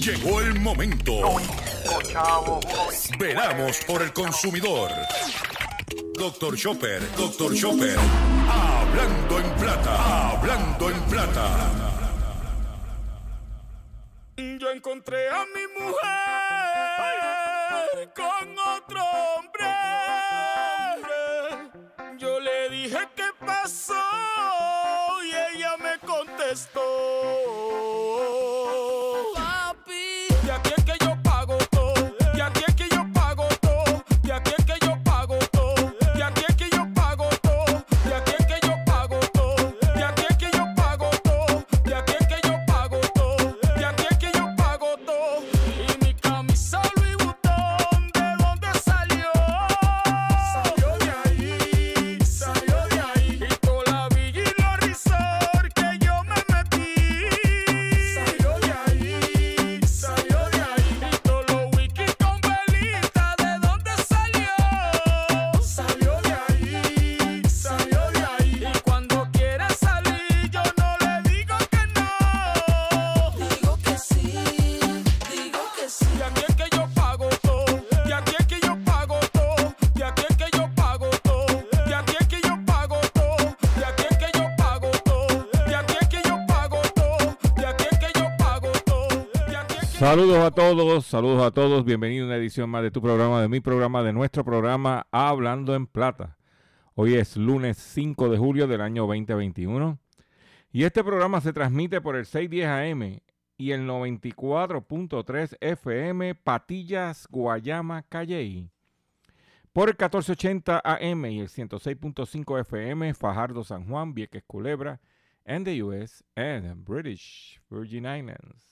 Llegó el momento. Veramos por el consumidor. Doctor Chopper, Doctor Chopper. Hablando en plata, hablando en plata. Yo encontré a Saludos a todos, saludos a todos, bienvenido a una edición más de tu programa, de mi programa, de nuestro programa Hablando en Plata. Hoy es lunes 5 de julio del año 2021 y este programa se transmite por el 610 AM y el 94.3 FM Patillas, Guayama, Calley. Por el 1480 AM y el 106.5 FM Fajardo, San Juan, Vieques, Culebra, and the US and British Virgin Islands.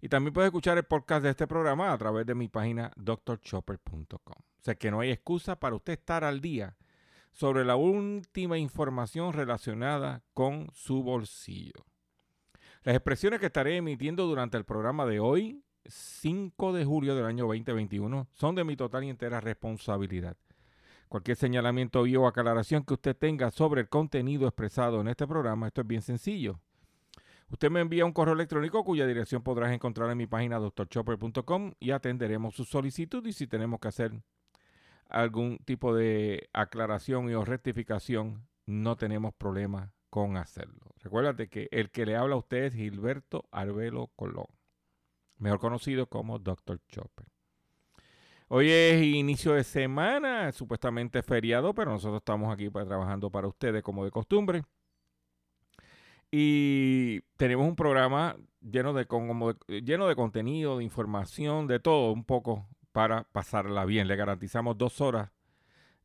Y también puedes escuchar el podcast de este programa a través de mi página drchopper.com. O sea que no hay excusa para usted estar al día sobre la última información relacionada con su bolsillo. Las expresiones que estaré emitiendo durante el programa de hoy, 5 de julio del año 2021, son de mi total y entera responsabilidad. Cualquier señalamiento o aclaración que usted tenga sobre el contenido expresado en este programa, esto es bien sencillo. Usted me envía un correo electrónico cuya dirección podrás encontrar en mi página drchopper.com y atenderemos su solicitud y si tenemos que hacer algún tipo de aclaración y o rectificación, no tenemos problema con hacerlo. Recuérdate que el que le habla a usted es Gilberto Arbelo Colón, mejor conocido como Dr. Chopper. Hoy es inicio de semana, supuestamente feriado, pero nosotros estamos aquí trabajando para ustedes como de costumbre. Y tenemos un programa lleno de, de- lleno de contenido, de información, de todo un poco para pasarla bien. Le garantizamos dos horas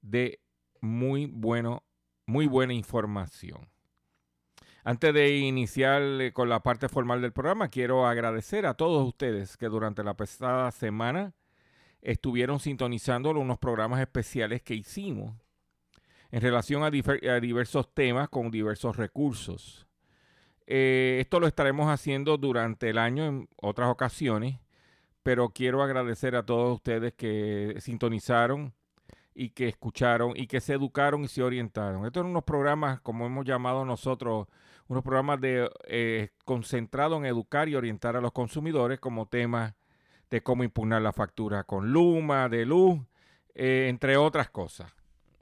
de muy, bueno, muy buena información. Antes de iniciar eh, con la parte formal del programa, quiero agradecer a todos ustedes que durante la pasada semana estuvieron sintonizando unos programas especiales que hicimos en relación a diversos temas con diversos recursos. Eh, esto lo estaremos haciendo durante el año en otras ocasiones, pero quiero agradecer a todos ustedes que sintonizaron y que escucharon y que se educaron y se orientaron. Estos son unos programas, como hemos llamado nosotros, unos programas de eh, concentrados en educar y orientar a los consumidores como temas de cómo impugnar la factura con Luma, de luz, eh, entre otras cosas.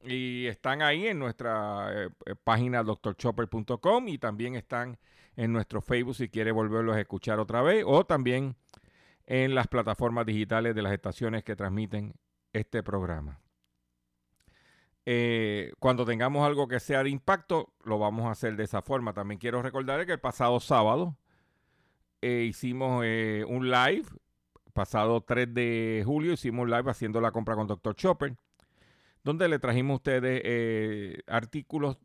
Y están ahí en nuestra eh, eh, página drchopper.com y también están en nuestro Facebook si quiere volverlos a escuchar otra vez o también en las plataformas digitales de las estaciones que transmiten este programa. Eh, cuando tengamos algo que sea de impacto, lo vamos a hacer de esa forma. También quiero recordar que el pasado sábado hicimos un live, pasado 3 de julio hicimos un live haciendo la compra con Dr. Chopper. Donde le trajimos a ustedes eh, artículos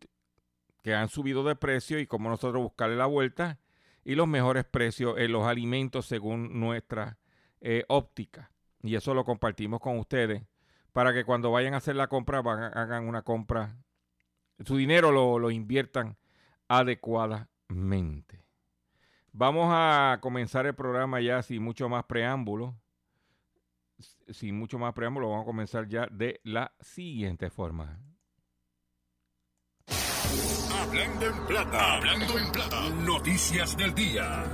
que han subido de precio y cómo nosotros buscarle la vuelta y los mejores precios en los alimentos según nuestra eh, óptica. Y eso lo compartimos con ustedes para que cuando vayan a hacer la compra hagan una compra, su dinero lo, lo inviertan adecuadamente. Vamos a comenzar el programa ya sin mucho más preámbulo. Sin mucho más preámbulo, vamos a comenzar ya de la siguiente forma. Hablando en plata. Hablando en plata. Noticias del día.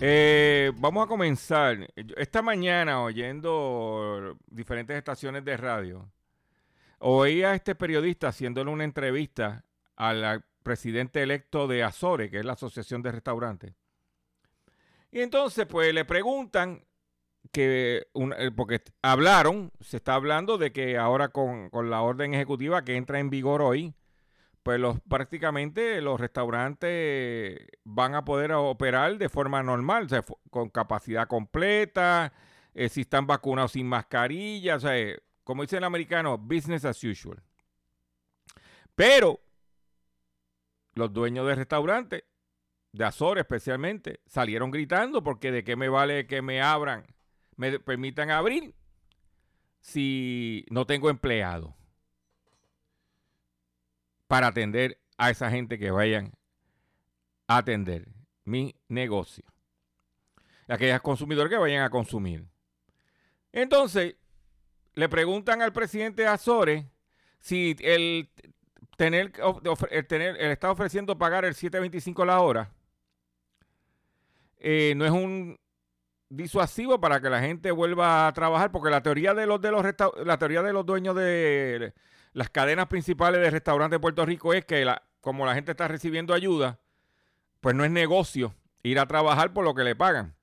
Eh, vamos a comenzar. Esta mañana, oyendo diferentes estaciones de radio, oía a este periodista haciéndole una entrevista al presidente electo de Azores, que es la Asociación de Restaurantes. Y entonces, pues le preguntan que, eh, porque hablaron, se está hablando de que ahora con, con, la orden ejecutiva que entra en vigor hoy, pues los, prácticamente los restaurantes van a poder operar de forma normal, con capacidad completa, eh, si están vacunados sin mascarilla, o sea, eh, como dice el americano, business as usual. Pero los dueños de restaurantes, de Azores especialmente, salieron gritando porque de qué me vale que me abran, me permitan abrir si no tengo empleado para atender a esa gente que vayan a atender mi negocio. Aquellos consumidores que vayan a consumir. Entonces, le preguntan al presidente Azores si el tener, el tener, está ofreciendo pagar el 7.25 la hora eh, no es un disuasivo para que la gente vuelva a trabajar, porque la teoría de los de los la teoría de los dueños de las cadenas principales de restaurantes de Puerto Rico es que la, como la gente está recibiendo ayuda, pues no es negocio ir a trabajar por lo que le pagan.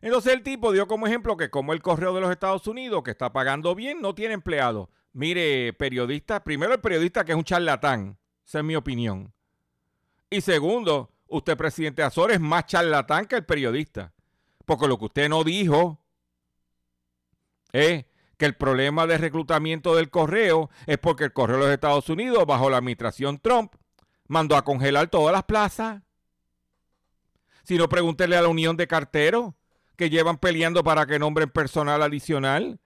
Entonces el tipo dio como ejemplo que como el correo de los Estados Unidos, que está pagando bien, no tiene empleado. Mire, periodista, primero el periodista que es un charlatán, esa es mi opinión. Y segundo, usted presidente Azores es más charlatán que el periodista. Porque lo que usted no dijo es que el problema de reclutamiento del correo es porque el correo de los Estados Unidos, bajo la administración Trump, mandó a congelar todas las plazas. Si no, pregúntele a la Unión de Carteros, que llevan peleando para que nombren personal adicional.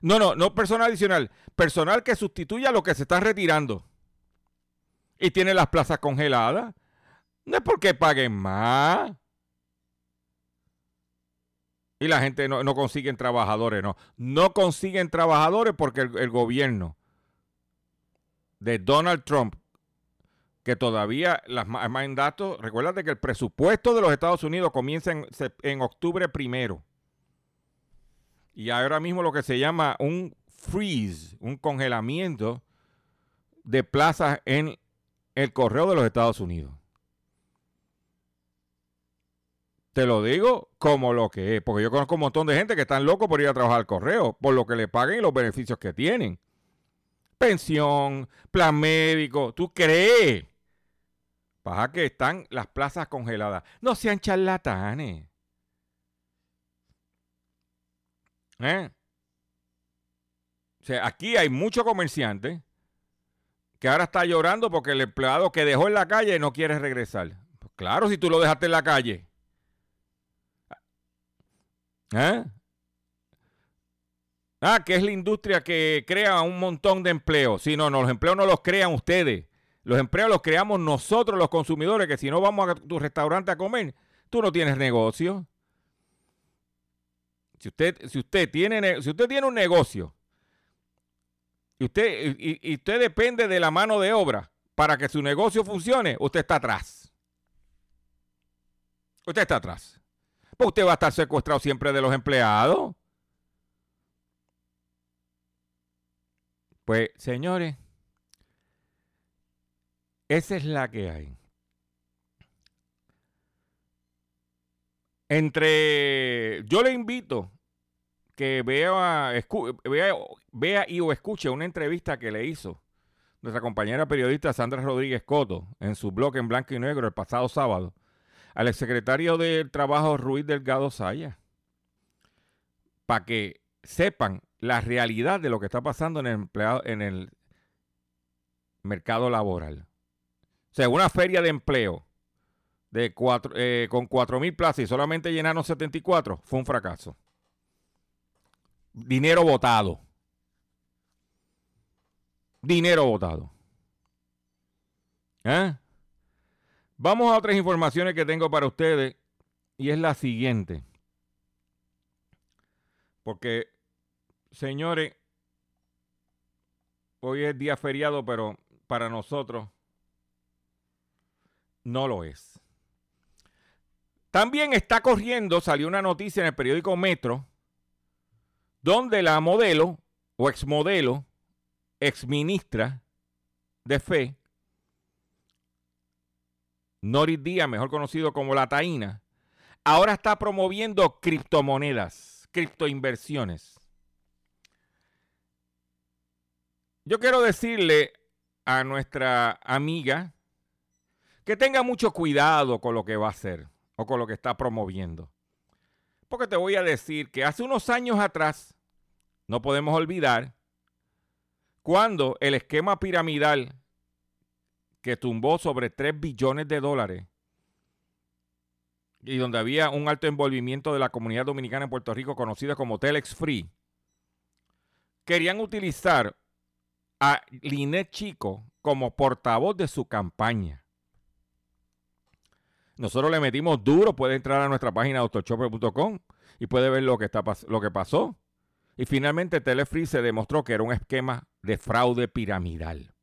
No, no, no personal adicional, personal que sustituya a lo que se está retirando. Y tiene las plazas congeladas. No es porque paguen más. Y la gente no, no consiguen trabajadores, no. No consiguen trabajadores porque el, gobierno de Donald Trump, que todavía las mandatos, recuérdate que el presupuesto de los Estados Unidos comienza en, en octubre primero. Y ahora mismo lo que se llama un freeze, un congelamiento de plazas en el correo de los Estados Unidos. Te lo digo como lo que es, porque yo conozco un montón de gente que están locos por ir a trabajar al correo, por lo que le paguen y los beneficios que tienen. Pensión, plan médico, ¿tú crees? Pasa que están las plazas congeladas. No sean charlatanes. ¿Eh? O sea, aquí hay muchos comerciantes que ahora está llorando porque el empleado que dejó en la calle no quiere regresar. Pues claro, si tú lo dejaste en la calle. ¿Eh? Ah, que es la industria que crea un montón de empleos. Si no, no, los empleos no los crean ustedes. Los empleos los creamos nosotros, los consumidores, que si no vamos a tu restaurante a comer, tú no tienes negocio. Si usted, si usted, tiene, si usted tiene un negocio y usted, y usted depende de la mano de obra para que su negocio funcione, usted está atrás. Usted está atrás. Pues usted va a estar secuestrado siempre de los empleados. Pues, señores, esa es la que hay. Entre, yo le invito que vea, vea, vea y o escuche una entrevista que le hizo nuestra compañera periodista Sandra Rodríguez Coto en su blog en blanco y negro el pasado sábado al exsecretario del Trabajo Ruiz Delgado Saya. para que sepan la realidad de lo que está pasando en el, en el mercado laboral. O sea, una feria de empleo de cuatro, eh, con 4.000 plazas y solamente llenaron 74 fue un fracaso. Dinero votado. Dinero votado. ¿Eh? Vamos a otras informaciones que tengo para ustedes y es la siguiente. Porque, señores, hoy es día feriado, pero para nosotros no lo es. También está corriendo, salió una noticia en el periódico Metro, donde la modelo o exmodelo, exministra de fe, Noris Díaz, mejor conocido como La Taína, ahora está promoviendo criptomonedas, criptoinversiones. Yo quiero decirle a nuestra amiga que tenga mucho cuidado con lo que va a hacer o con lo que está promoviendo. Porque te voy a decir que hace unos años atrás, no podemos olvidar, cuando el esquema piramidal que tumbó sobre 3 billones de dólares y donde había un alto envolvimiento de la comunidad dominicana en Puerto Rico conocida como Telex Free, querían utilizar a Linet Chico como portavoz de su campaña. Nosotros le metimos duro, puede entrar a nuestra página doctorchopper.com y puede ver lo que, está, lo que pasó. Y finalmente Telefree se demostró que era un esquema de fraude piramidal.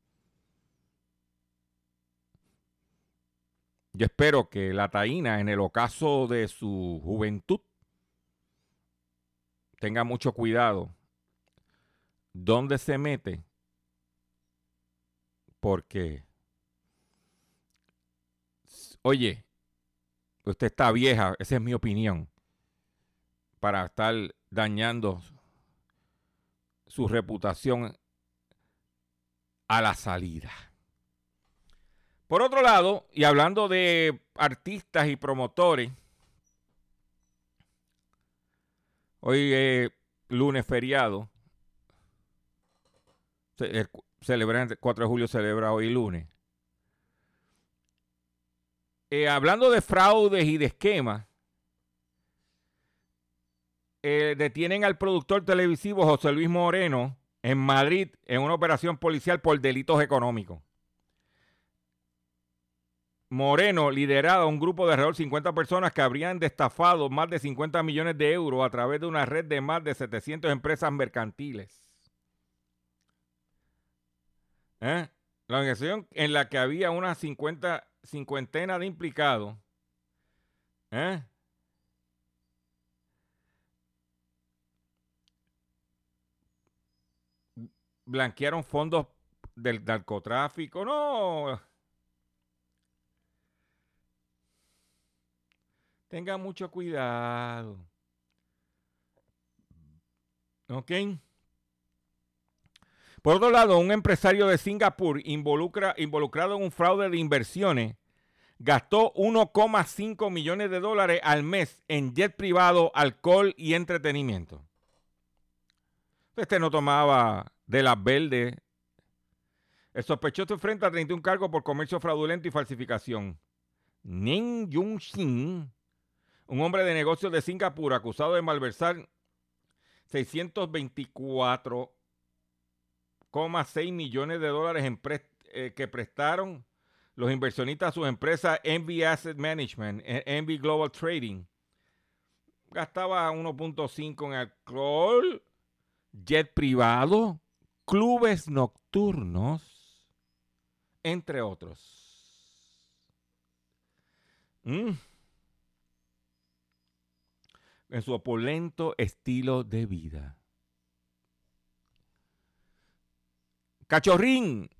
Yo espero que la taína, en el ocaso de su juventud, tenga mucho cuidado dónde se mete, porque, oye, usted está vieja, esa es mi opinión, para estar dañando su reputación a la salida. Por otro lado, y hablando de artistas y promotores, hoy es lunes feriado. el 4 de julio celebra hoy lunes. Eh, hablando de fraudes y de esquemas, eh, detienen al productor televisivo José Luis Moreno en Madrid en una operación policial por delitos económicos. Moreno lideraba un grupo de alrededor de 50 personas que habrían destafado más de 50 millones de euros a través de una red de más de 700 empresas mercantiles. ¿Eh? La organización en la que había una 50, cincuentena de implicados. ¿eh? Blanquearon fondos del narcotráfico. No Tenga mucho cuidado. ¿Ok? Por otro lado, un empresario de Singapur involucra, involucrado en un fraude de inversiones gastó 1,5 millones de dólares al mes en jet privado, alcohol y entretenimiento. Este no tomaba de las verdes. El sospechoso enfrenta 31 cargos por comercio fraudulento y falsificación. Ning Jung Shin un hombre de negocios de Singapur acusado de malversar 624,6 millones de dólares eh, que prestaron los inversionistas a sus empresas Envy Asset Management, Envy Global Trading. Gastaba 1.5 en alcohol, jet privado, clubes nocturnos, entre otros. Mm en su opulento estilo de vida. Cachorrín,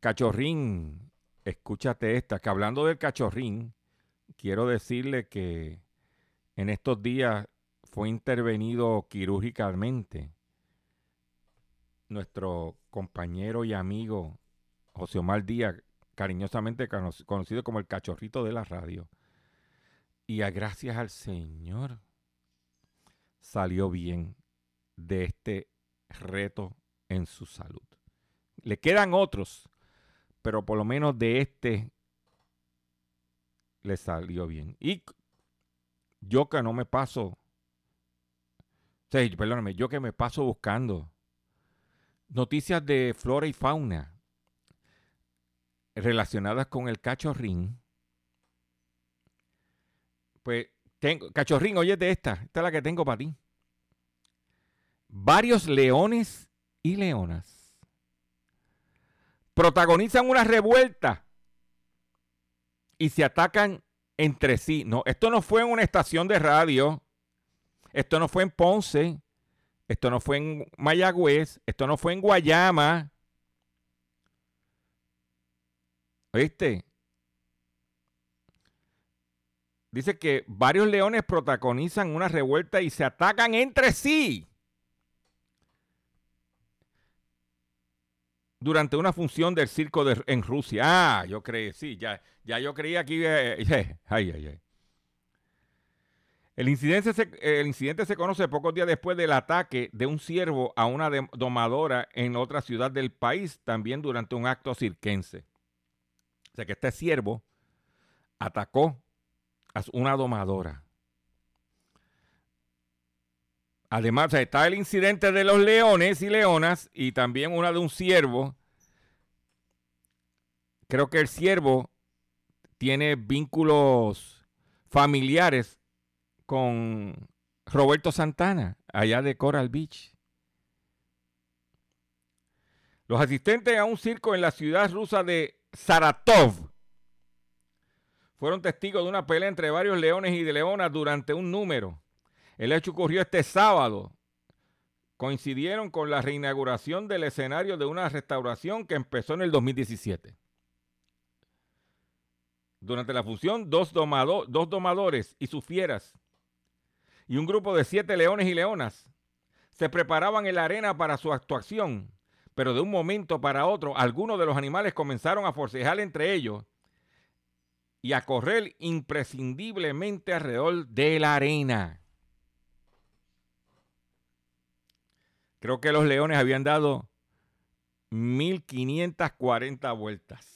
cachorrín, escúchate esta, que hablando del cachorrín, quiero decirle que en estos días fue intervenido quirúrgicamente nuestro compañero y amigo José Omar Díaz, cariñosamente conocido como el cachorrito de la radio. Y a gracias al Señor salió bien de este reto en su salud. Le quedan otros, pero por lo menos de este le salió bien. Y yo que no me paso, sí, perdóname, yo que me paso buscando noticias de flora y fauna relacionadas con el cachorrín, pues tengo, cachorrín, oye de esta, esta es la que tengo para ti. Varios leones y leonas protagonizan una revuelta y se atacan entre sí. No, esto no fue en una estación de radio, esto no fue en Ponce, esto no fue en Mayagüez, esto no fue en Guayama. ¿Oíste? Dice que varios leones protagonizan una revuelta y se atacan entre sí. Durante una función del circo en Rusia. Ah, yo creí, sí, ya, ya yo creía que eh, ay, ay, ay. El incidente, se, conoce pocos días después del ataque de un ciervo a una domadora en otra ciudad del país, también durante un acto cirquense. O sea que este ciervo atacó una domadora. Además, está el incidente de los leones y leonas y también una de un ciervo. Creo que el ciervo tiene vínculos familiares con Roberto Santana, allá de Coral Beach. Los asistentes a un circo en la ciudad rusa de Saratov fueron testigos de una pelea entre varios leones y leonas durante un número. El hecho ocurrió este sábado. Coincidieron con la reinauguración del escenario de una restauración que empezó en el 2017. Durante la fusión, dos, dos domadores y sus fieras y un grupo de siete leones y leonas se preparaban en la arena para su actuación, pero de un momento para otro algunos de los animales comenzaron a forcejar entre ellos y a correr imprescindiblemente alrededor de la arena. Creo que los leones habían dado 1540 vueltas.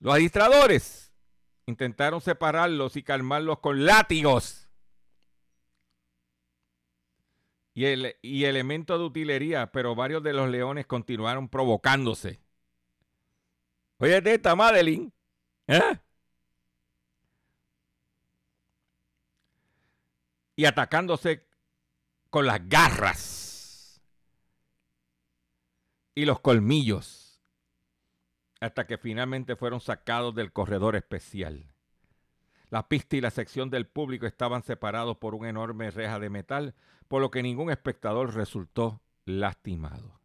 Los administradores Intentaron separarlos y calmarlos con látigos y, y elementos de utilería, pero varios de los leones continuaron provocándose. Oye, esta Madeline. ¿eh? Y atacándose con las garras y los colmillos hasta que finalmente fueron sacados del corredor especial. La pista y la sección del público estaban separados por una enorme reja de metal, por lo que ningún espectador resultó lastimado.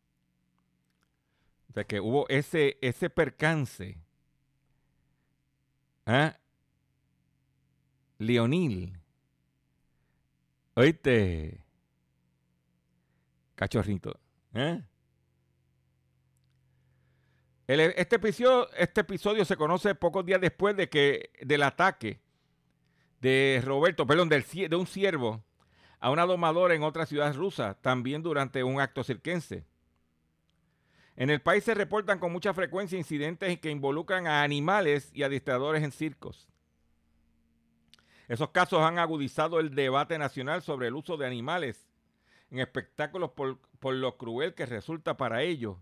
Sea que hubo ese, ese percance. ¿Ah? Leonil. Oíste. Cachorrito. ¿Eh? este, episodio, este episodio se conoce pocos días después de que, del ataque de Roberto, perdón, de un siervo a una domadora en otra ciudad rusa, también durante un acto cirquense. En el país se reportan con mucha frecuencia incidentes que involucran a animales y adiestradores en circos. Esos casos han agudizado el debate nacional sobre el uso de animales en espectáculos por, por lo cruel que resulta para ellos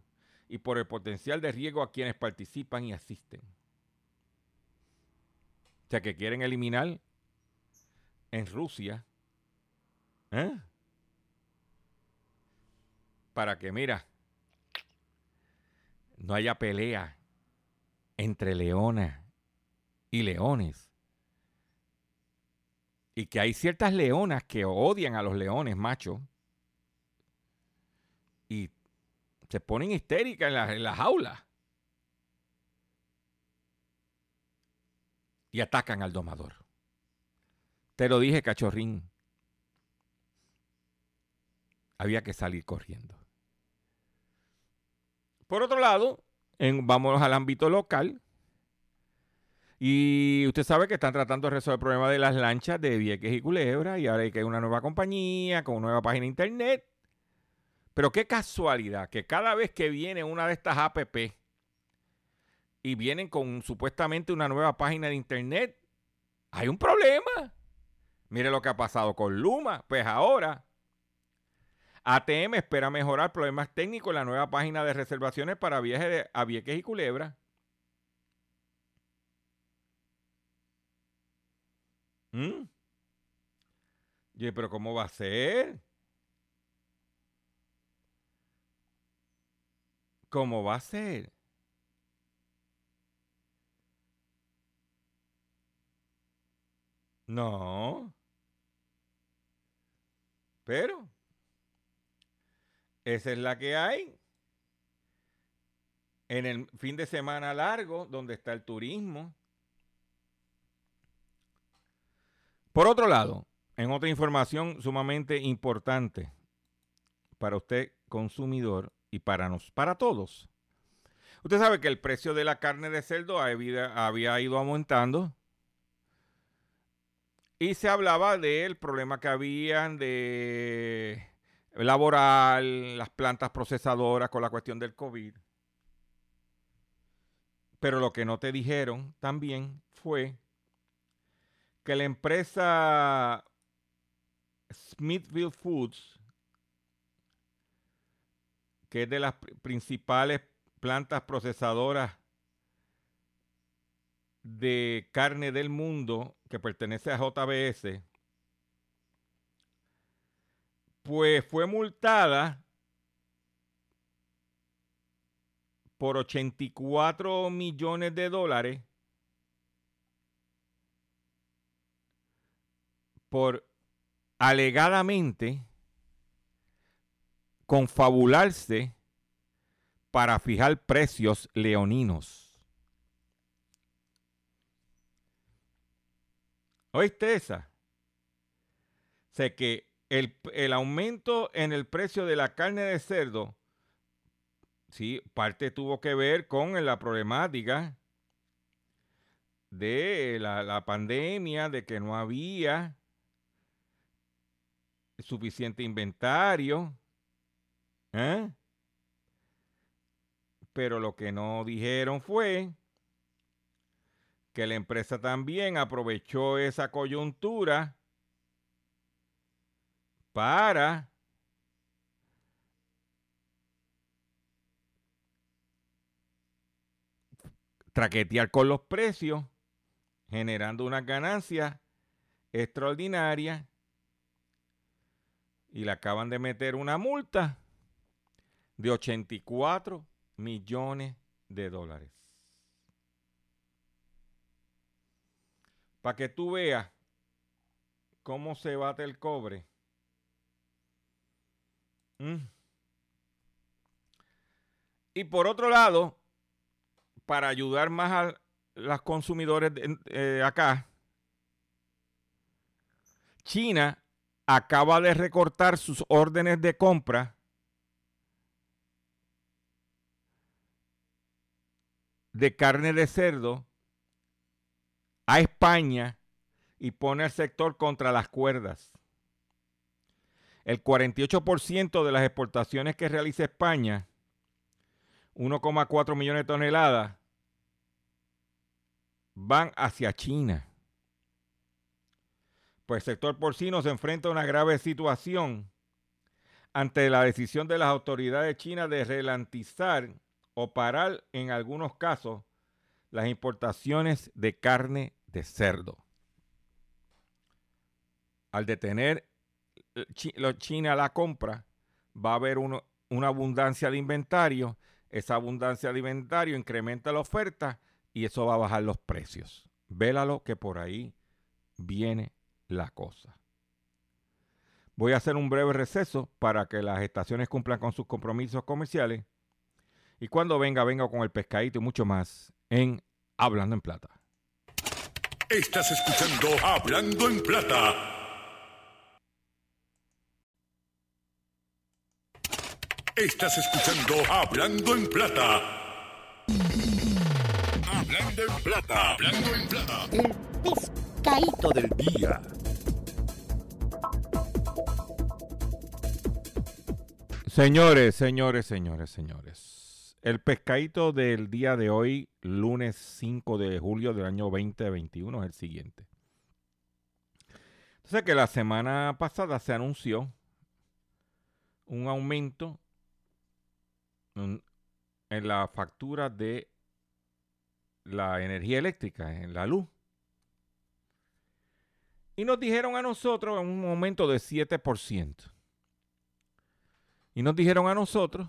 y por el potencial de riesgo a quienes participan y asisten. O sea, que quieren eliminar en Rusia ¿eh? para que, mira, no haya pelea entre leonas y leones. Y que hay ciertas leonas que odian a los leones machos y se ponen histéricas en la, en la jaula. Y atacan al domador. Te lo dije, cachorrín. Había que salir corriendo. Por otro lado, en, vámonos al ámbito local. Y usted sabe que están tratando de resolver el problema de las lanchas de Vieques y Culebra y ahora hay que una nueva compañía con una nueva página de internet. Pero qué casualidad que cada vez que viene una de estas APP y vienen con supuestamente una nueva página de internet, hay un problema. Mire lo que ha pasado con Luma. Pues ahora ATM espera mejorar problemas técnicos en la nueva página de reservaciones para viajes de, a Vieques y Culebra. ¿Mm? Oye, pero ¿cómo va a ser? ¿Cómo va a ser? No. Pero esa es la que hay. En el fin de semana largo, donde está el turismo. Por otro lado, en otra información sumamente importante para usted, consumidor, y para, nos, para todos. Usted sabe que el precio de la carne de cerdo había, había ido aumentando. Y se hablaba del problema que habían de laboral, las plantas procesadoras con la cuestión del COVID. Pero lo que no te dijeron también fue que la empresa Smithfield Foods, que es de las principales plantas procesadoras de carne del mundo, que pertenece a JBS, pues fue multada por 84 millones de dólares por alegadamente confabularse para fijar precios leoninos. ¿Oíste esa? Sé que el, el, aumento en el precio de la carne de cerdo, sí, parte tuvo que ver con la problemática de la, la pandemia, de que no había suficiente inventario. ¿eh? Pero lo que no dijeron fue que la empresa también aprovechó esa coyuntura para traquetear con los precios, generando unas ganancias extraordinarias y le acaban de meter una multa de 84 millones de dólares. Para que tú veas cómo se bate el cobre. Mm. Y por otro lado, para ayudar más a los consumidores eh, acá, China acaba de recortar sus órdenes de compra de carne de cerdo a España y pone al sector contra las cuerdas. El 48% de las exportaciones que realiza España, 1,4 millones de toneladas, van hacia China pues el sector porcino se enfrenta a una grave situación ante la decisión de las autoridades chinas de relantizar o parar en algunos casos las importaciones de carne de cerdo. Al detener China la compra, va a haber una abundancia de inventario. Esa abundancia de inventario incrementa la oferta y eso va a bajar los precios. Vélalo que por ahí viene la cosa. Voy a hacer un breve receso para que las estaciones cumplan con sus compromisos comerciales. Y cuando venga, venga con el pescadito y mucho más en Hablando en Plata. Estás escuchando Hablando en Plata. Estás escuchando Hablando en Plata. Hablando en plata. Hablando en plata. El pescadito del día. Señores, señores, señores, señores. El pescadito del día de hoy, lunes 5 de julio del año 2021, es el siguiente. Entonces que la semana pasada se anunció un aumento en la factura de la energía eléctrica, en la luz. Y nos dijeron a nosotros en un momento de 7%. Y nos dijeron a nosotros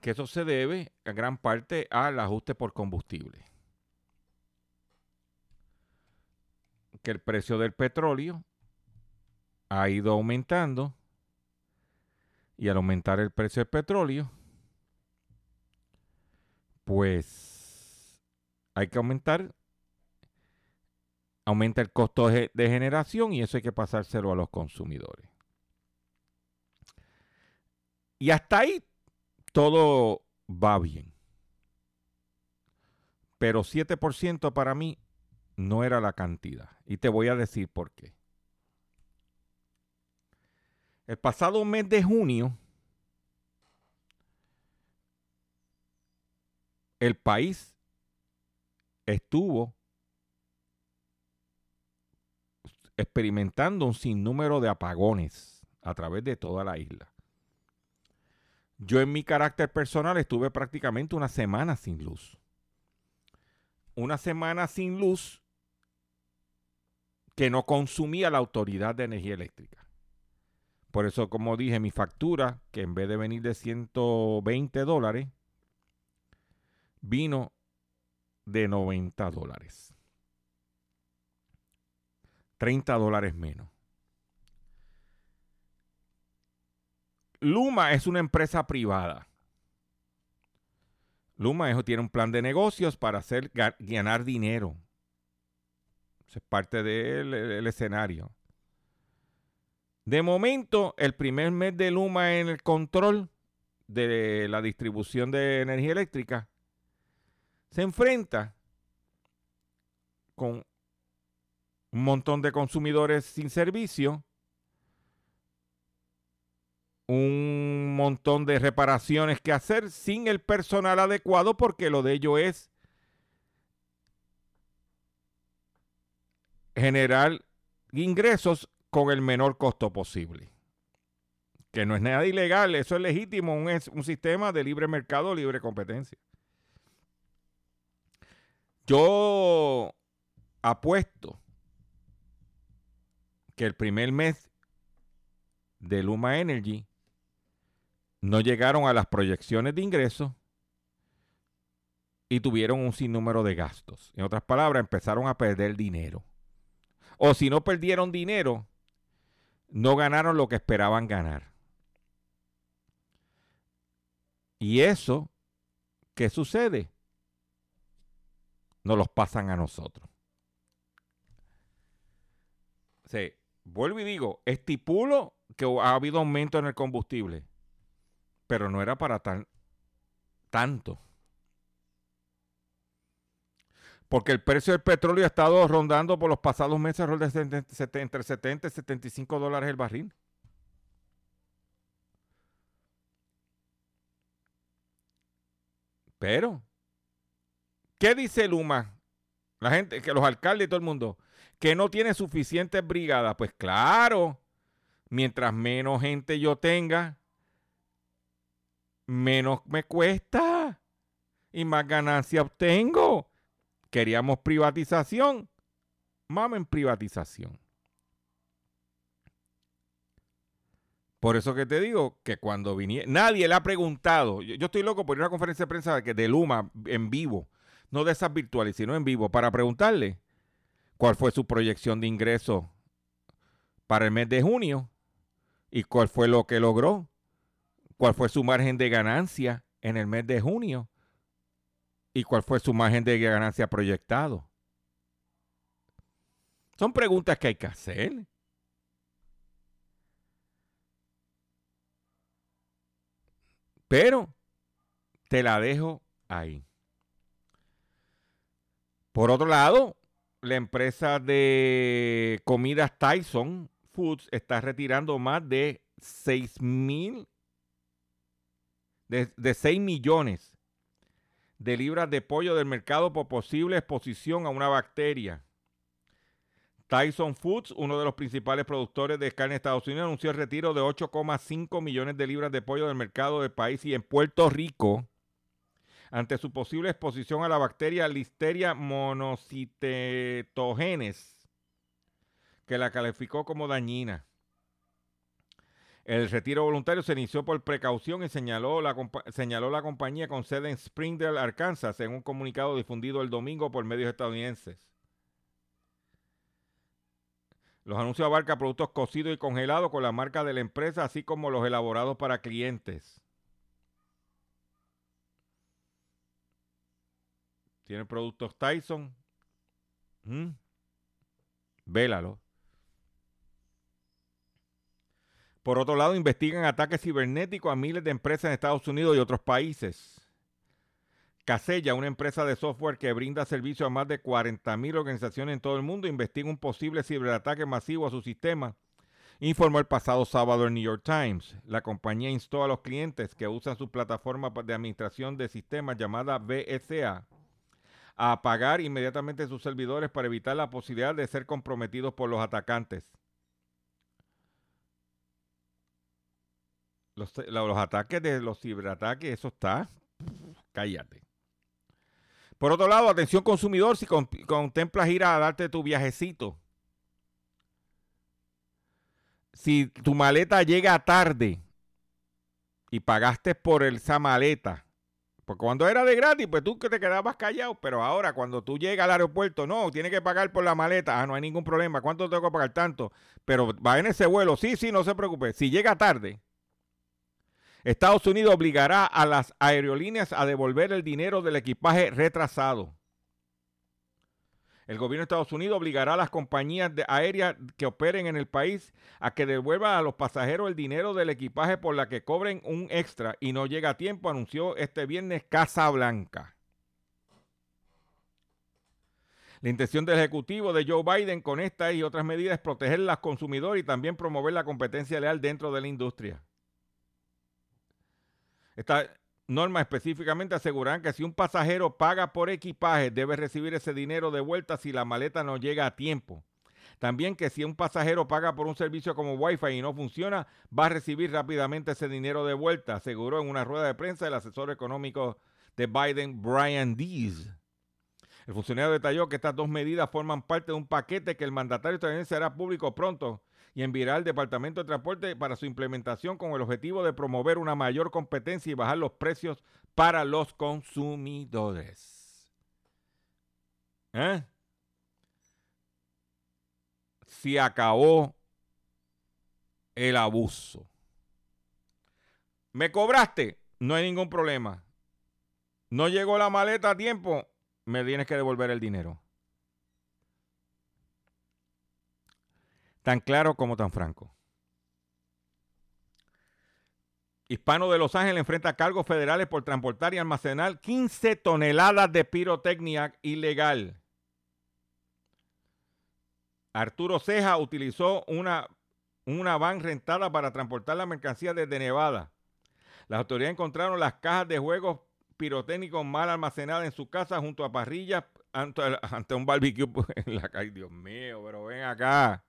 que eso se debe en gran parte al ajuste por combustible. Que el precio del petróleo ha ido aumentando y al aumentar el precio del petróleo, pues hay que aumentar, aumenta el costo de, generación y eso hay que pasárselo a los consumidores. Y hasta ahí todo va bien. Pero 7% para mí no era la cantidad. Y te voy a decir por qué. El pasado mes de junio, el país estuvo experimentando un sinnúmero de apagones a través de toda la isla. Yo en mi carácter personal estuve prácticamente una semana sin luz. Una semana sin luz que no consumía la Autoridad de Energía Eléctrica. Por eso, como dije, mi factura, que en vez de venir de 120 dólares, vino de 90 dólares. 30 dólares menos. Luma es una empresa privada. Luma eso tiene un plan de negocios para hacer ganar dinero. Eso es parte del escenario. De momento, el primer mes de Luma en el control de la distribución de energía eléctrica se enfrenta con un montón de consumidores sin servicio, un montón de reparaciones que hacer sin el personal adecuado porque lo de ello es generar ingresos con el menor costo posible. Que no es nada ilegal, eso es legítimo, un, es un sistema de libre mercado, libre competencia. Yo apuesto que el primer mes de Luma Energy no llegaron a las proyecciones de ingresos y tuvieron un sinnúmero de gastos. En otras palabras, empezaron a perder dinero. O si no perdieron dinero, no ganaron lo que esperaban ganar. Y eso, ¿qué sucede? nos los pasan a nosotros. Sí, vuelvo y digo, estipulo que ha habido aumento en el combustible, pero no era para tan, tanto. Porque el precio del petróleo ha estado rondando por los pasados meses entre 70 y 75 dólares el barril. Pero ¿Qué dice Luma? La gente, que los alcaldes y todo el mundo, que no tiene suficientes brigadas. Pues claro, mientras menos gente yo tenga, menos me cuesta y más ganancia obtengo. Queríamos privatización, mamen privatización. Por eso que te digo que cuando viniera, nadie le ha preguntado, yo, estoy loco por ir a una conferencia de prensa de, de Luma en vivo, no de esas virtuales, sino en vivo, para preguntarle cuál fue su proyección de ingreso para el mes de junio y cuál fue lo que logró, cuál fue su margen de ganancia en el mes de junio y cuál fue su margen de ganancia proyectado. Son preguntas que hay que hacer. Pero te la dejo ahí. Por otro lado, la empresa de comidas Tyson Foods está retirando más de 6 mil, de, de 6 millones de libras de pollo del mercado por posible exposición a una bacteria. Tyson Foods, uno de los principales productores de carne de Estados Unidos, anunció el retiro de 8,5 millones de libras de pollo del mercado del país y en Puerto Rico ante su posible exposición a la bacteria Listeria monocytetogenes, que la calificó como dañina. El retiro voluntario se inició por precaución y señaló la, compañía con sede en Springdale, Arkansas, en un comunicado difundido el domingo por medios estadounidenses. Los anuncios abarcan productos cocidos y congelados con la marca de la empresa, así como los elaborados para clientes. Tiene productos Tyson. ¿Mm? Por otro lado, investigan ataques cibernéticos a miles de empresas en Estados Unidos y otros países. Casella, una empresa de software que brinda servicio a más de 40.000 organizaciones en todo el mundo, investiga un posible ciberataque masivo a su sistema, informó el pasado sábado el New York Times. La compañía instó a los clientes que usan su plataforma de administración de sistemas llamada BSA a apagar inmediatamente sus servidores para evitar la posibilidad de ser comprometidos por los atacantes. Los, ataques de los ciberataques, eso está. Cállate. Por otro lado, atención consumidor, si contemplas ir a darte tu viajecito. Si tu maleta llega tarde y pagaste por esa maleta porque cuando era de gratis, pues tú que te quedabas callado, pero ahora cuando tú llegas al aeropuerto, no, tienes que pagar por la maleta, ah, no hay ningún problema, ¿cuánto tengo que pagar tanto? Pero va en ese vuelo, sí, sí, no se preocupe, si llega tarde, Estados Unidos obligará a las aerolíneas a devolver el dinero del equipaje retrasado. El gobierno de Estados Unidos obligará a las compañías aéreas que operen en el país a que devuelvan a los pasajeros el dinero del equipaje por la que cobren un extra y no llega a tiempo, anunció este viernes Casa Blanca. La intención del Ejecutivo de Joe Biden con esta y otras medidas es proteger a los consumidores y también promover la competencia leal dentro de la industria. Esta, normas específicamente aseguran que si un pasajero paga por equipaje, debe recibir ese dinero de vuelta si la maleta no llega a tiempo. También que si un pasajero paga por un servicio como Wi-Fi y no funciona, va a recibir rápidamente ese dinero de vuelta, aseguró en una rueda de prensa el asesor económico de Biden, Brian Dees. El funcionario detalló que estas dos medidas forman parte de un paquete que el mandatario estadounidense hará público pronto y enviará al Departamento de Transporte para su implementación con el objetivo de promover una mayor competencia y bajar los precios para los consumidores. ¿Eh? Se acabó el abuso. ¿Me cobraste? No hay ningún problema. No llegó la maleta a tiempo, me tienes que devolver el dinero. Tan claro como tan franco. Hispano de Los Ángeles enfrenta cargos federales por transportar y almacenar 15 toneladas de pirotecnia ilegal. Arturo Ceja utilizó una, una van rentada para transportar la mercancía desde Nevada. Las autoridades encontraron las cajas de juegos pirotécnicos mal almacenadas en su casa junto a parrillas ante, ante un barbecue en la calle. Dios mío, pero ven acá.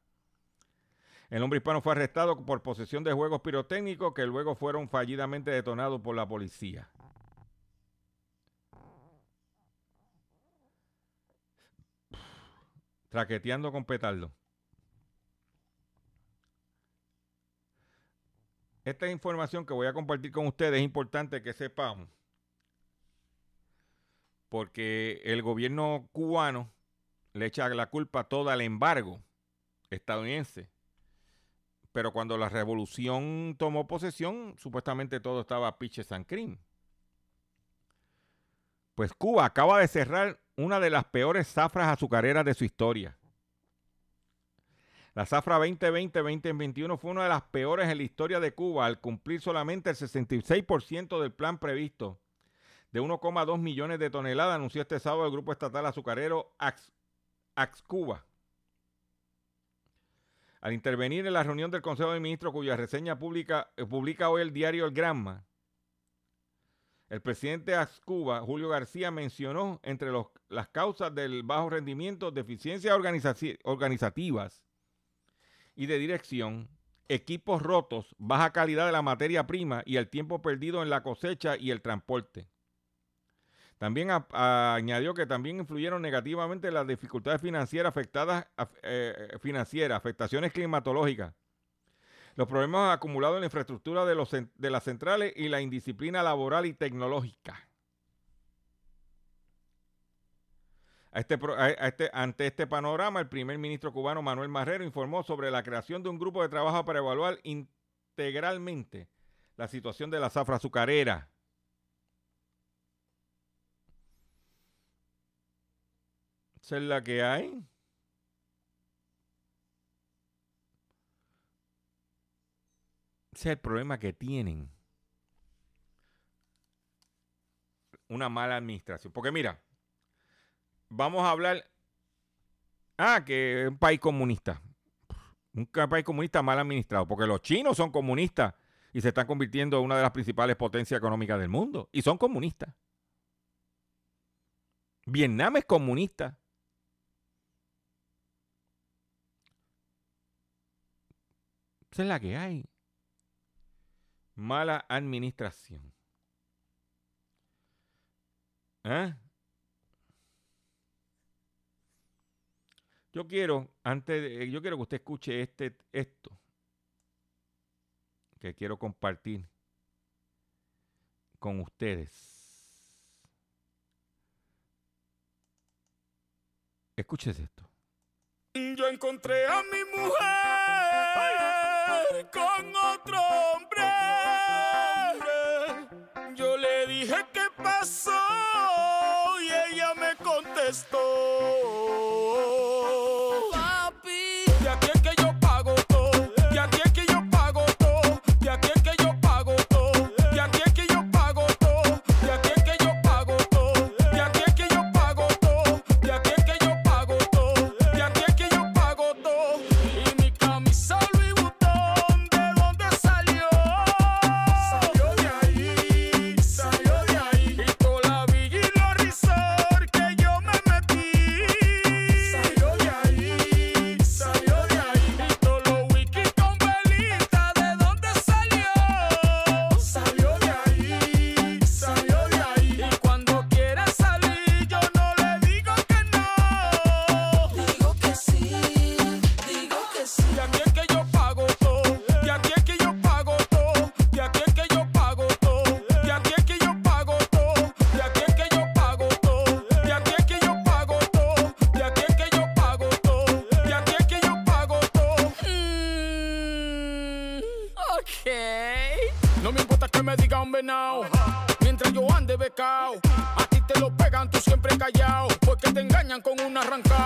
El hombre hispano fue arrestado por posesión de juegos pirotécnicos que luego fueron fallidamente detonados por la policía. Traqueteando con petardo. Esta información que voy a compartir con ustedes es importante que sepamos. Porque el gobierno cubano le echa la culpa toda al embargo estadounidense pero cuando la revolución tomó posesión, supuestamente todo estaba piche San Crim. Pues Cuba acaba de cerrar una de las peores zafras azucareras de su historia. La zafra 2020-2021 fue una de las peores en la historia de Cuba al cumplir solamente el 66% del plan previsto de 1,2 millones de toneladas, anunció este sábado el grupo estatal azucarero Ax, Axcuba. Al intervenir en la reunión del Consejo de Ministros, cuya reseña publica, eh, publica hoy el diario El Granma, el presidente de Axcuba, Julio García, mencionó entre las causas del bajo rendimiento deficiencias organizativas y de dirección, equipos rotos, baja calidad de la materia prima y el tiempo perdido en la cosecha y el transporte. También añadió que también influyeron negativamente las dificultades financieras afectadas, af- eh, financieras, afectaciones climatológicas, los problemas acumulados en la infraestructura de, los, de las centrales y la indisciplina laboral y tecnológica. Este este- ante este panorama, el primer ministro cubano Manuel Marrero informó sobre la creación de un grupo de trabajo para evaluar integralmente la situación de la zafra azucarera. Esa es la que hay. Ese es el problema que tienen. Una mala administración. Porque mira, vamos a hablar. Ah, que es un país comunista. Un país comunista mal administrado. Porque los chinos son comunistas y se están convirtiendo en una de las principales potencias económicas del mundo. Y son comunistas. Vietnam es comunista. Esa es la que hay. Mala administración. ¿Eh? Yo quiero, antes de- yo quiero que usted escuche este, esto que quiero compartir con ustedes. Escúchese esto. Yo encontré a mi mujer con otro hombre. Yo le dije qué pasó y ella me contestó. con una arrancada.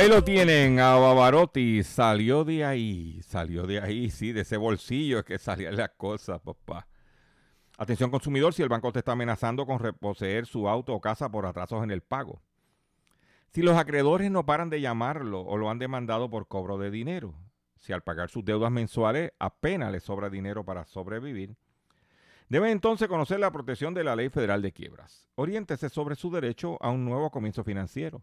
Ahí lo tienen, a Bavarotti. Salió de ahí, salió de ahí, sí, de ese bolsillo es que salían las cosas, papá. Atención consumidor, si el banco te está amenazando con reposeer su auto o casa por atrasos en el pago. Si los acreedores no paran de llamarlo o lo han demandado por cobro de dinero. Si al pagar sus deudas mensuales apenas le sobra dinero para sobrevivir. Debe entonces conocer la protección de la Ley Federal de Quiebras. Oriéntese sobre su derecho a un nuevo comienzo financiero.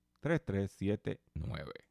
3379.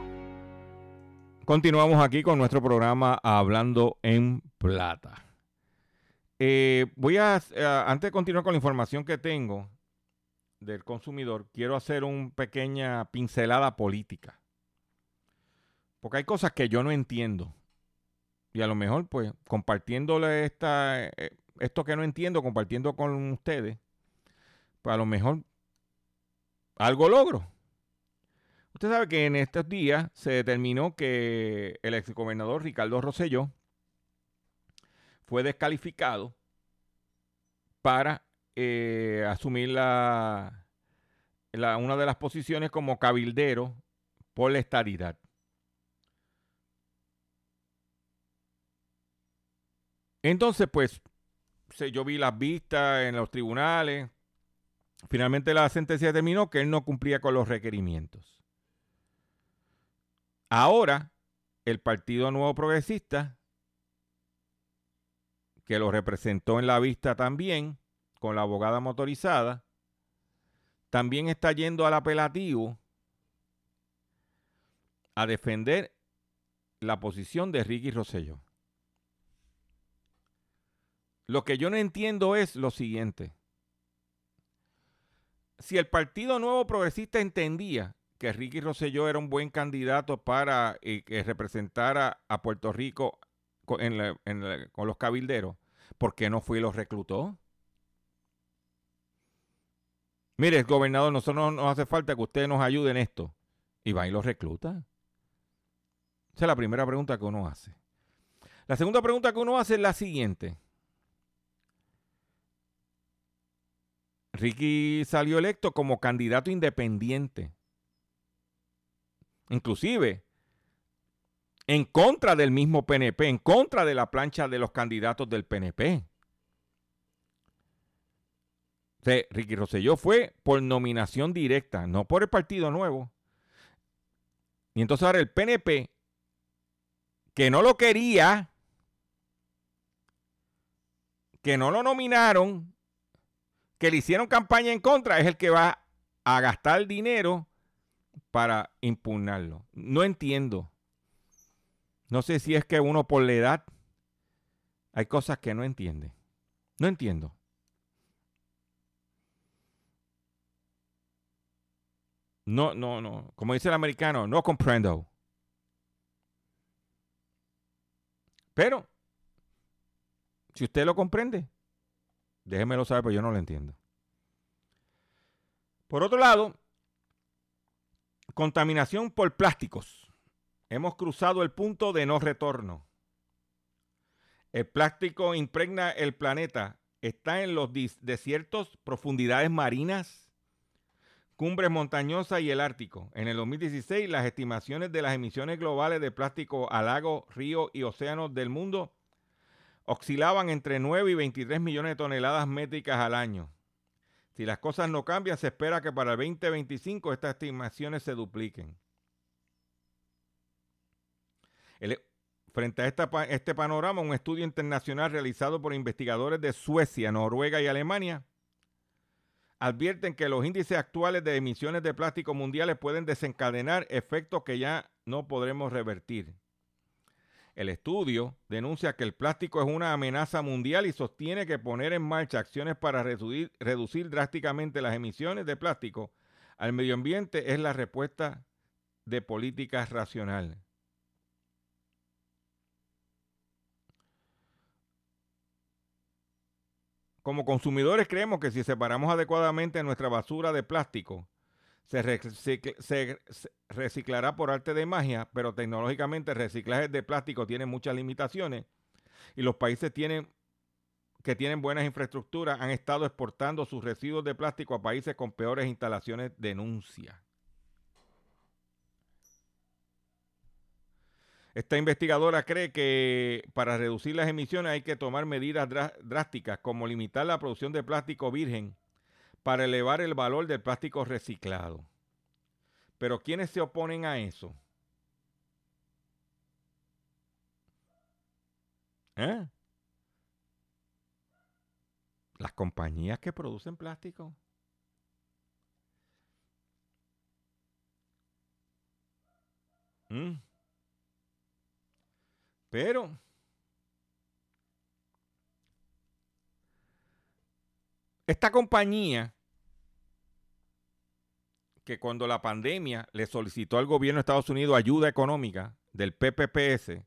Continuamos aquí con nuestro programa Hablando en Plata. Eh, voy a, eh, antes de continuar con la información que tengo del consumidor, quiero hacer una pequeña pincelada política. Porque hay cosas que yo no entiendo. Y a lo mejor, pues, compartiéndole esta, eh, esto que no entiendo, compartiendo con ustedes, pues a lo mejor algo logro. Usted sabe que en estos días se determinó que el exgobernador Ricardo Rosselló fue descalificado para eh, asumir una de las posiciones como cabildero por la estadidad. Entonces, pues, yo vi las vistas en los tribunales. Finalmente la sentencia determinó que él no cumplía con los requerimientos. Ahora, el Partido Nuevo Progresista, que lo representó en la vista también, con la abogada motorizada, también está yendo al apelativo a defender la posición de Ricky Rosselló. Lo que yo no entiendo es lo siguiente. Si el Partido Nuevo Progresista entendía que Ricky Rosselló era un buen candidato para eh, que representara a Puerto Rico con los cabilderos, ¿por qué no fue y los reclutó? Mire, gobernador, nosotros nos hace falta que usted nos ayude en esto. Y va y los recluta. Esa es la primera pregunta que uno hace. La segunda pregunta que uno hace es la siguiente. Ricky salió electo como candidato independiente. Inclusive en contra del mismo PNP, en contra de la plancha de los candidatos del PNP. O Ricky Rosselló fue por nominación directa, no por el Partido Nuevo. Y entonces ahora el PNP, que no lo quería, que no lo nominaron, que le hicieron campaña en contra, es el que va a gastar dinero para impugnarlo. No entiendo. No sé si es que uno por la edad hay cosas que no entiende. No entiendo. No, no, no. Como dice el americano, no comprendo. Pero, si usted lo comprende, déjemelo saber, pero yo no lo entiendo. Por otro lado, contaminación por plásticos. Hemos cruzado el punto de no retorno. El plástico impregna el planeta. Está en los desiertos, profundidades marinas, cumbres montañosas y el Ártico. En el 2016, las estimaciones de las emisiones globales de plástico a lagos, ríos y océanos del mundo oscilaban entre 9 y 23 millones de toneladas métricas al año. Si las cosas no cambian, se espera que para el 2025 estas estimaciones se dupliquen. Frente a esta este panorama, un estudio internacional realizado por investigadores de Suecia, Noruega y Alemania advierten que los índices actuales de emisiones de plástico mundiales pueden desencadenar efectos que ya no podremos revertir. El estudio denuncia que el plástico es una amenaza mundial y sostiene que poner en marcha acciones para reducir, drásticamente las emisiones de plástico al medio ambiente es la respuesta de política racional. Como consumidores creemos que si separamos adecuadamente nuestra basura de plástico, se, recicl- se- se reciclará por arte de magia, pero tecnológicamente el reciclaje de plástico tiene muchas limitaciones y los países que tienen buenas infraestructuras han estado exportando sus residuos de plástico a países con peores instalaciones de denuncia. Esta investigadora cree que para reducir las emisiones hay que tomar medidas drá- drásticas como limitar la producción de plástico virgen para elevar el valor del plástico reciclado. Pero ¿quiénes se oponen a eso? ¿Eh? Las compañías que producen plástico. Mm. Pero esta compañía que cuando la pandemia le solicitó al gobierno de Estados Unidos ayuda económica del PPPS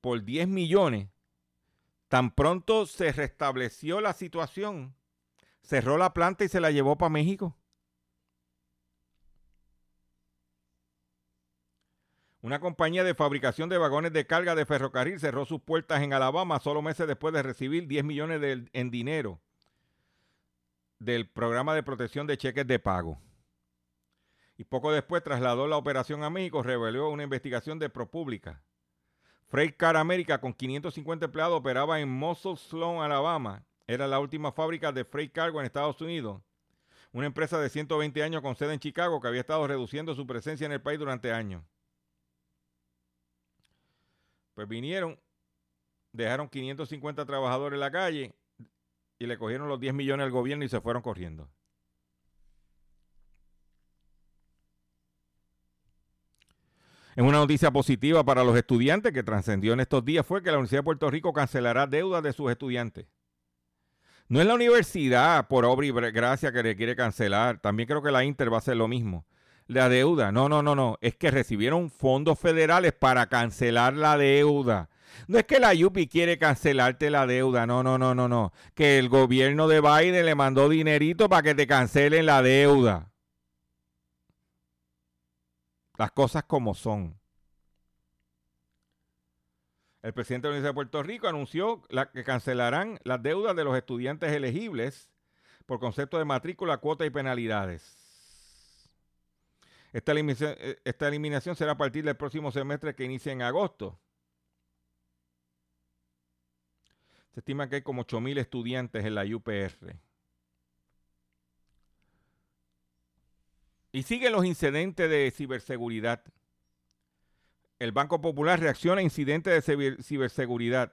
por 10 millones, tan pronto se restableció la situación, cerró la planta y se la llevó para México. Una compañía de fabricación de vagones de carga de ferrocarril cerró sus puertas en Alabama solo meses después de recibir 10 millones de- en dinero del programa de protección de cheques de pago. Y poco después trasladó la operación a México, reveló una investigación de ProPublica. Freight Car America, con 550 empleados, operaba en Muscle Sloan, Alabama. Era la última fábrica de freight cargo en Estados Unidos. Una empresa de 120 años con sede en Chicago que había estado reduciendo su presencia en el país durante años. Pues vinieron, dejaron 550 trabajadores en la calle y le cogieron los 10 millones al gobierno y se fueron corriendo. En una noticia positiva para los estudiantes que trascendió en estos días fue que la Universidad de Puerto Rico cancelará deudas de sus estudiantes. No es la universidad por obra y gracia que le quiere cancelar. También creo que la Inter va a hacer lo mismo. La deuda, no, no, no, no. Es que recibieron fondos federales para cancelar la deuda. No es que la UPI quiere cancelarte la deuda, no, no, no, no, no. Que el gobierno de Biden le mandó dinerito para que te cancelen la deuda. Las cosas como son. El presidente de la Universidad de Puerto Rico anunció que cancelarán las deudas de los estudiantes elegibles por concepto de matrícula, cuota y penalidades. Eh, esta eliminación será a partir del próximo semestre que inicia en agosto. Se estima que hay como 8.000 estudiantes en la UPR. Y siguen los incidentes de ciberseguridad. El Banco Popular reacciona a incidentes de ciber- ciberseguridad.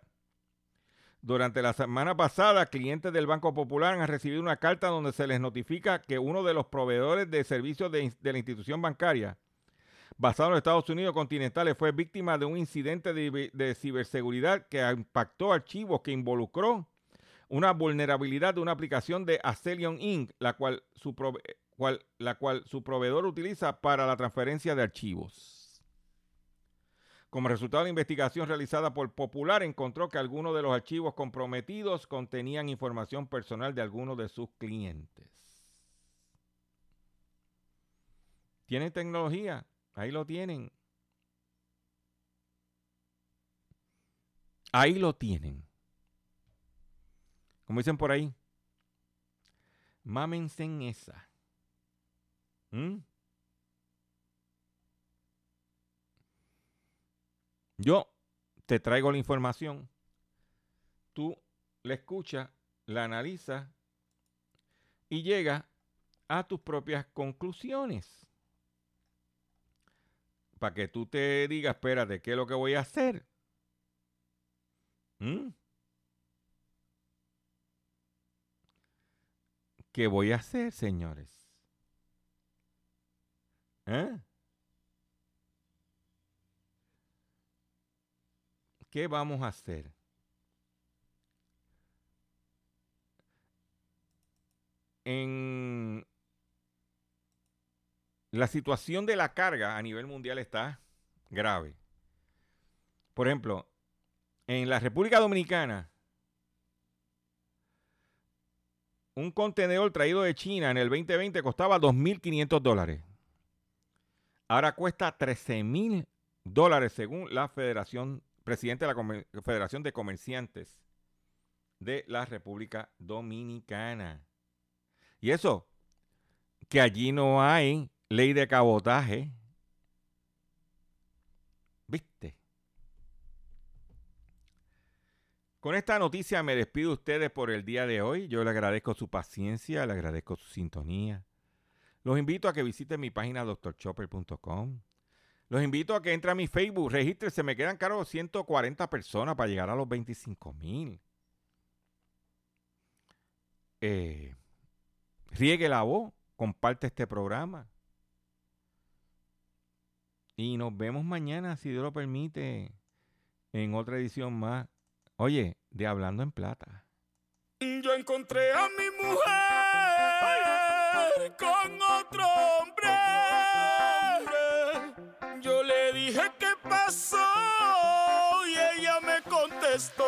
Durante la semana pasada, clientes del Banco Popular han recibido una carta donde se les notifica que uno de los proveedores de servicios de, de la institución bancaria, basado en los Estados Unidos continentales, fue víctima de un incidente de, de ciberseguridad que impactó archivos que involucró una vulnerabilidad de una aplicación de Acelion Inc., la cual su, prove- cual- la cual su proveedor utiliza para la transferencia de archivos. Como resultado de la investigación realizada por Popular, encontró que algunos de los archivos comprometidos contenían información personal de algunos de sus clientes. ¿Tienen tecnología? Ahí lo tienen. Ahí lo tienen. Como dicen por ahí, mámense en esa. ¿Mm? Yo te traigo la información, tú la escuchas, la analizas y llegas a tus propias conclusiones. Para que tú te digas, espérate, ¿qué es lo que voy a hacer? ¿Mm? ¿Qué voy a hacer, señores? ¿Eh? ¿Qué vamos a hacer? En la situación de la carga a nivel mundial está grave. Por ejemplo, en la República Dominicana, un contenedor traído de China en el 2020 costaba 2.500 dólares. Ahora cuesta 13.000 dólares según la Federación, presidente de la Federación de Comerciantes de la República Dominicana. Y eso, que allí no hay ley de cabotaje. ¿Viste? Con esta noticia me despido de ustedes por el día de hoy. Yo le agradezco su paciencia, le agradezco su sintonía. Los invito a que visiten mi página doctorchopper.com. Los invito a que entren a mi Facebook, regístrese, me quedan caros 140 personas para llegar a los 25 mil. Eh, riegue la voz, comparte este programa. Y nos vemos mañana, si Dios lo permite, en otra edición más. Oye, de Hablando en Plata. Yo encontré a mi mujer con otro hombre. Yo le dije qué pasó y ella me contestó.